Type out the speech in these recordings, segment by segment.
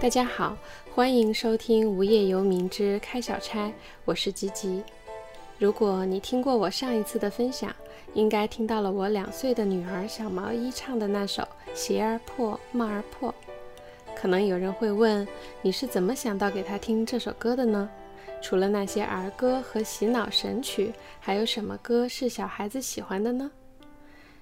大家好，欢迎收听《无业游民之开小差》，我是吉吉。如果你听过我上一次的分享，应该听到了我两岁的女儿小毛衣唱的那首《鞋儿破，帽儿破》。可能有人会问，你是怎么想到给她听这首歌的呢？除了那些儿歌和洗脑神曲，还有什么歌是小孩子喜欢的呢？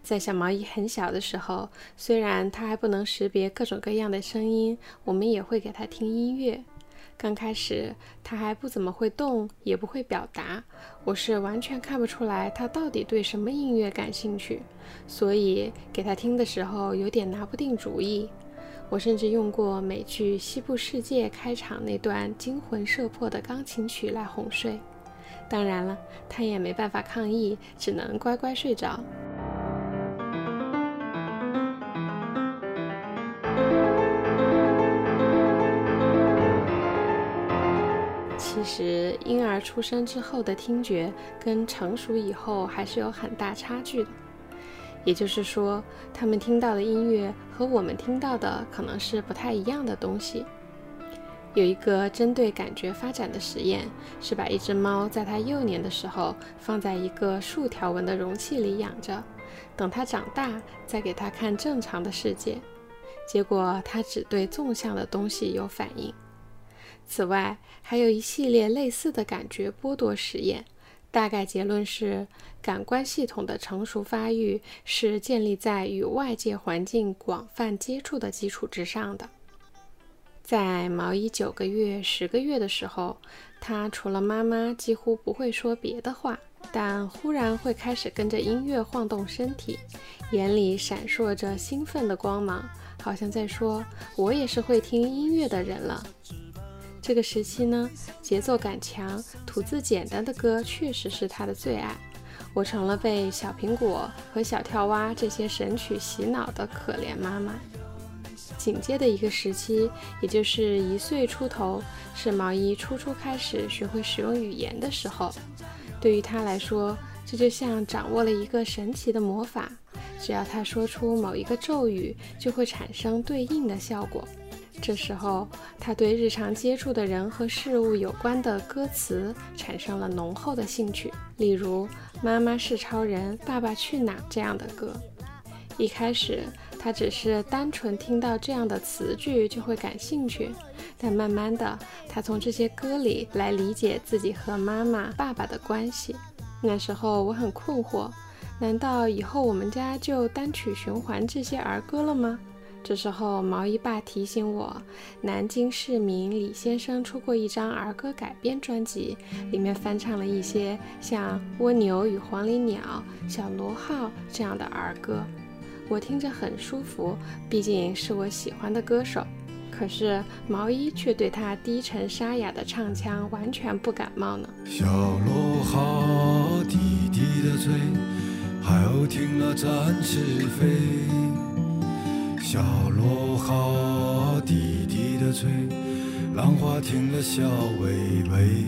在小毛衣很小的时候，虽然他还不能识别各种各样的声音，我们也会给他听音乐。刚开始他还不怎么会动，也不会表达，我是完全看不出来他到底对什么音乐感兴趣，所以给他听的时候有点拿不定主意。我甚至用过美剧《西部世界》开场那段惊魂摄魄的钢琴曲来哄睡。当然了，他也没办法抗议，只能乖乖睡着。其实，婴儿出生之后的听觉跟成熟以后还是有很大差距的。也就是说，他们听到的音乐和我们听到的可能是不太一样的东西。有一个针对感觉发展的实验，是把一只猫在它幼年的时候放在一个竖条纹的容器里养着，等它长大再给它看正常的世界。结果，它只对纵向的东西有反应。此外，还有一系列类似的感觉剥夺实验，大概结论是，感官系统的成熟发育是建立在与外界环境广泛接触的基础之上的。在毛衣九个月、十个月的时候，他除了妈妈几乎不会说别的话，但忽然会开始跟着音乐晃动身体，眼里闪烁着兴奋的光芒，好像在说：“我也是会听音乐的人了。”这个时期呢，节奏感强、吐字简单的歌确实是他的最爱。我成了被小苹果和小跳蛙这些神曲洗脑的可怜妈妈。紧接的一个时期，也就是一岁出头，是毛衣初初开始学会使用语言的时候。对于他来说，这就像掌握了一个神奇的魔法，只要他说出某一个咒语，就会产生对应的效果。这时候，他对日常接触的人和事物有关的歌词产生了浓厚的兴趣，例如《妈妈是超人》《爸爸去哪》这样的歌。一开始，他只是单纯听到这样的词句就会感兴趣，但慢慢的，他从这些歌里来理解自己和妈妈、爸爸的关系。那时候我很困惑，难道以后我们家就单曲循环这些儿歌了吗？这时候，毛衣爸提醒我，南京市民李先生出过一张儿歌改编专辑，里面翻唱了一些像《蜗牛与黄鹂鸟》《小螺号》这样的儿歌，我听着很舒服，毕竟是我喜欢的歌手。可是毛衣却对他低沉沙哑的唱腔完全不感冒呢。小螺号滴滴的吹，海鸥听了展翅飞。小螺号滴滴的吹，浪花听了笑微微。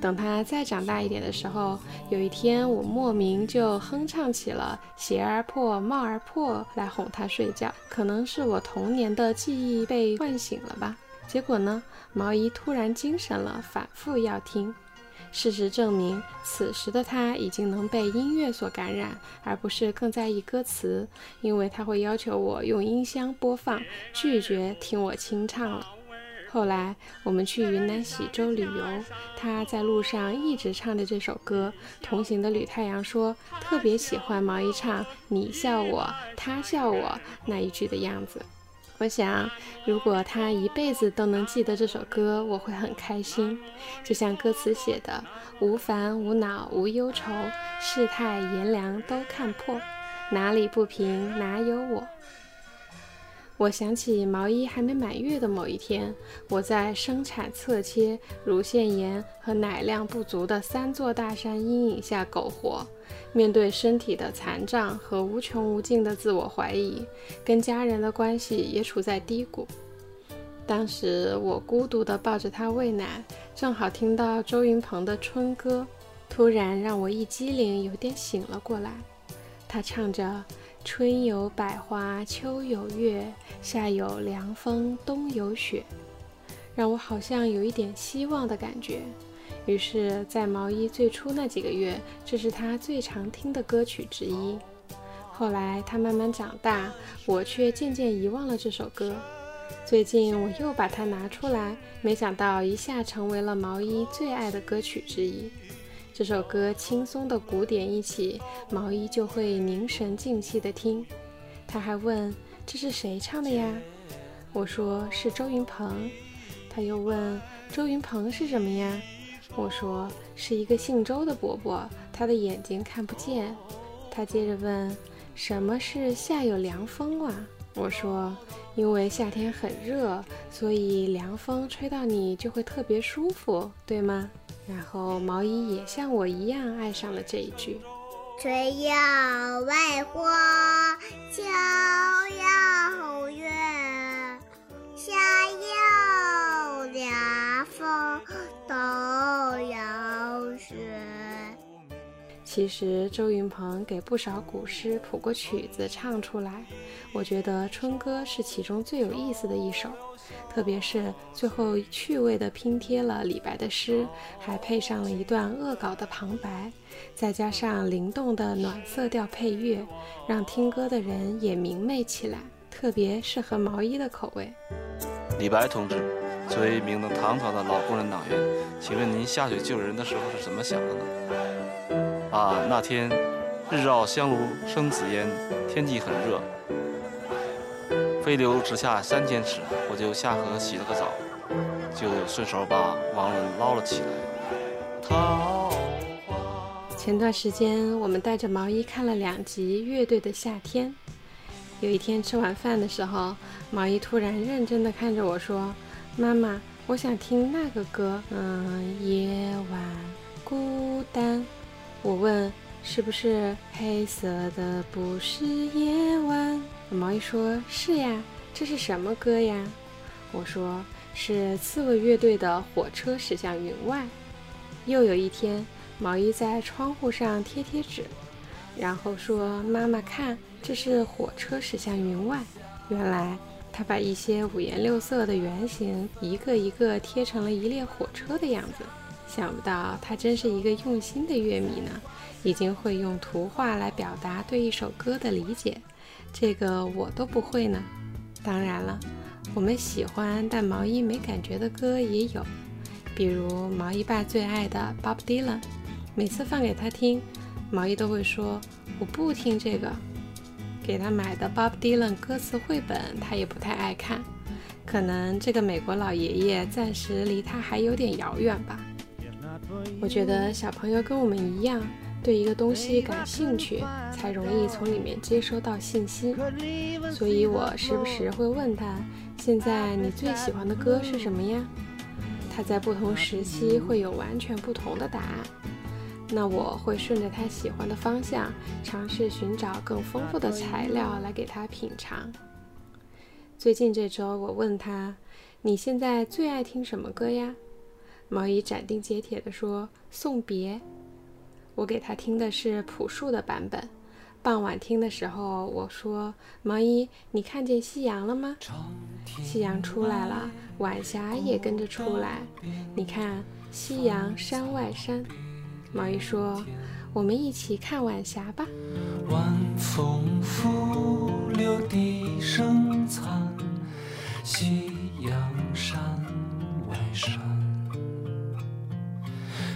等他再长大一点的时候，有一天我莫名就哼唱起了“鞋儿破，帽儿破”来哄他睡觉。可能是我童年的记忆被唤醒了吧。结果呢，毛衣突然精神了，反复要听。事实证明，此时的他已经能被音乐所感染，而不是更在意歌词，因为他会要求我用音箱播放，拒绝听我清唱了。后来我们去云南喜洲旅游，他在路上一直唱着这首歌。同行的吕太阳说，特别喜欢毛衣唱“你笑我，他笑我”那一句的样子。我想，如果他一辈子都能记得这首歌，我会很开心。就像歌词写的：“无烦无恼无忧愁，世态炎凉都看破，哪里不平哪有我。”我想起毛衣还没满月的某一天，我在生产侧切、乳腺炎和奶量不足的三座大山阴影下苟活，面对身体的残障和无穷无尽的自我怀疑，跟家人的关系也处在低谷。当时我孤独地抱着他喂奶，正好听到周云鹏的《春歌》，突然让我一激灵，有点醒了过来。他唱着。春有百花，秋有月，夏有凉风，冬有雪。让我好像有一点希望的感觉。于是，在毛衣最初那几个月，这是他最常听的歌曲之一。后来他慢慢长大，我却渐渐遗忘了这首歌。最近我又把它拿出来，没想到一下成为了毛衣最爱的歌曲之一。这首歌轻松的鼓点一起，毛衣就会凝神静气地听。他还问：“这是谁唱的呀？”我说：“是周云鹏。”他又问：“周云鹏是什么呀？”我说：“是一个姓周的伯伯，他的眼睛看不见。”他接着问：“什么是夏有凉风啊？”我说：“因为夏天很热，所以凉风吹到你就会特别舒服，对吗？”然后毛衣也像我一样爱上了这一句：“春有百花，秋有其实周云鹏给不少古诗谱过曲子唱出来，我觉得《春歌》是其中最有意思的一首，特别是最后趣味地拼贴了李白的诗，还配上了一段恶搞的旁白，再加上灵动的暖色调配乐，让听歌的人也明媚起来，特别适合毛衣的口味。李白同志，作为一名的唐朝的老工人党员，请问您下水救人的时候是怎么想的呢？啊，那天日照香炉生紫烟，天气很热，飞流直下三千尺，我就下河洗了个澡，就顺手把王伦捞了起来。桃花。前段时间我们带着毛衣看了两集乐队的夏天。有一天吃晚饭的时候，毛衣突然认真地看着我说：“妈妈，我想听那个歌，嗯，夜晚孤单。”我问：“是不是黑色的不是夜晚？”毛衣说：“是呀，这是什么歌呀？”我说：“是刺猬乐队的《火车驶向云外》。”又有一天，毛衣在窗户上贴贴纸，然后说：“妈妈看，这是火车驶向云外。”原来他把一些五颜六色的圆形一个一个贴成了一列火车的样子。想不到他真是一个用心的乐迷呢，已经会用图画来表达对一首歌的理解，这个我都不会呢。当然了，我们喜欢但毛衣没感觉的歌也有，比如毛衣爸最爱的 Bob Dylan，每次放给他听，毛衣都会说我不听这个。给他买的 Bob Dylan 歌词绘本他也不太爱看，可能这个美国老爷爷暂时离他还有点遥远吧。我觉得小朋友跟我们一样，对一个东西感兴趣，才容易从里面接收到信息。所以我时不时会问他：“现在你最喜欢的歌是什么呀？”他在不同时期会有完全不同的答案。那我会顺着他喜欢的方向，尝试寻找更丰富的材料来给他品尝。最近这周，我问他：“你现在最爱听什么歌呀？”毛衣斩钉截铁地说：“送别。”我给他听的是朴树的版本。傍晚听的时候，我说：“毛衣，你看见夕阳了吗？夕阳出来了，晚霞也跟着出来。你看，夕阳山外山。”毛衣说：“我们一起看晚霞吧。”晚风拂柳笛声残，夕阳山外山。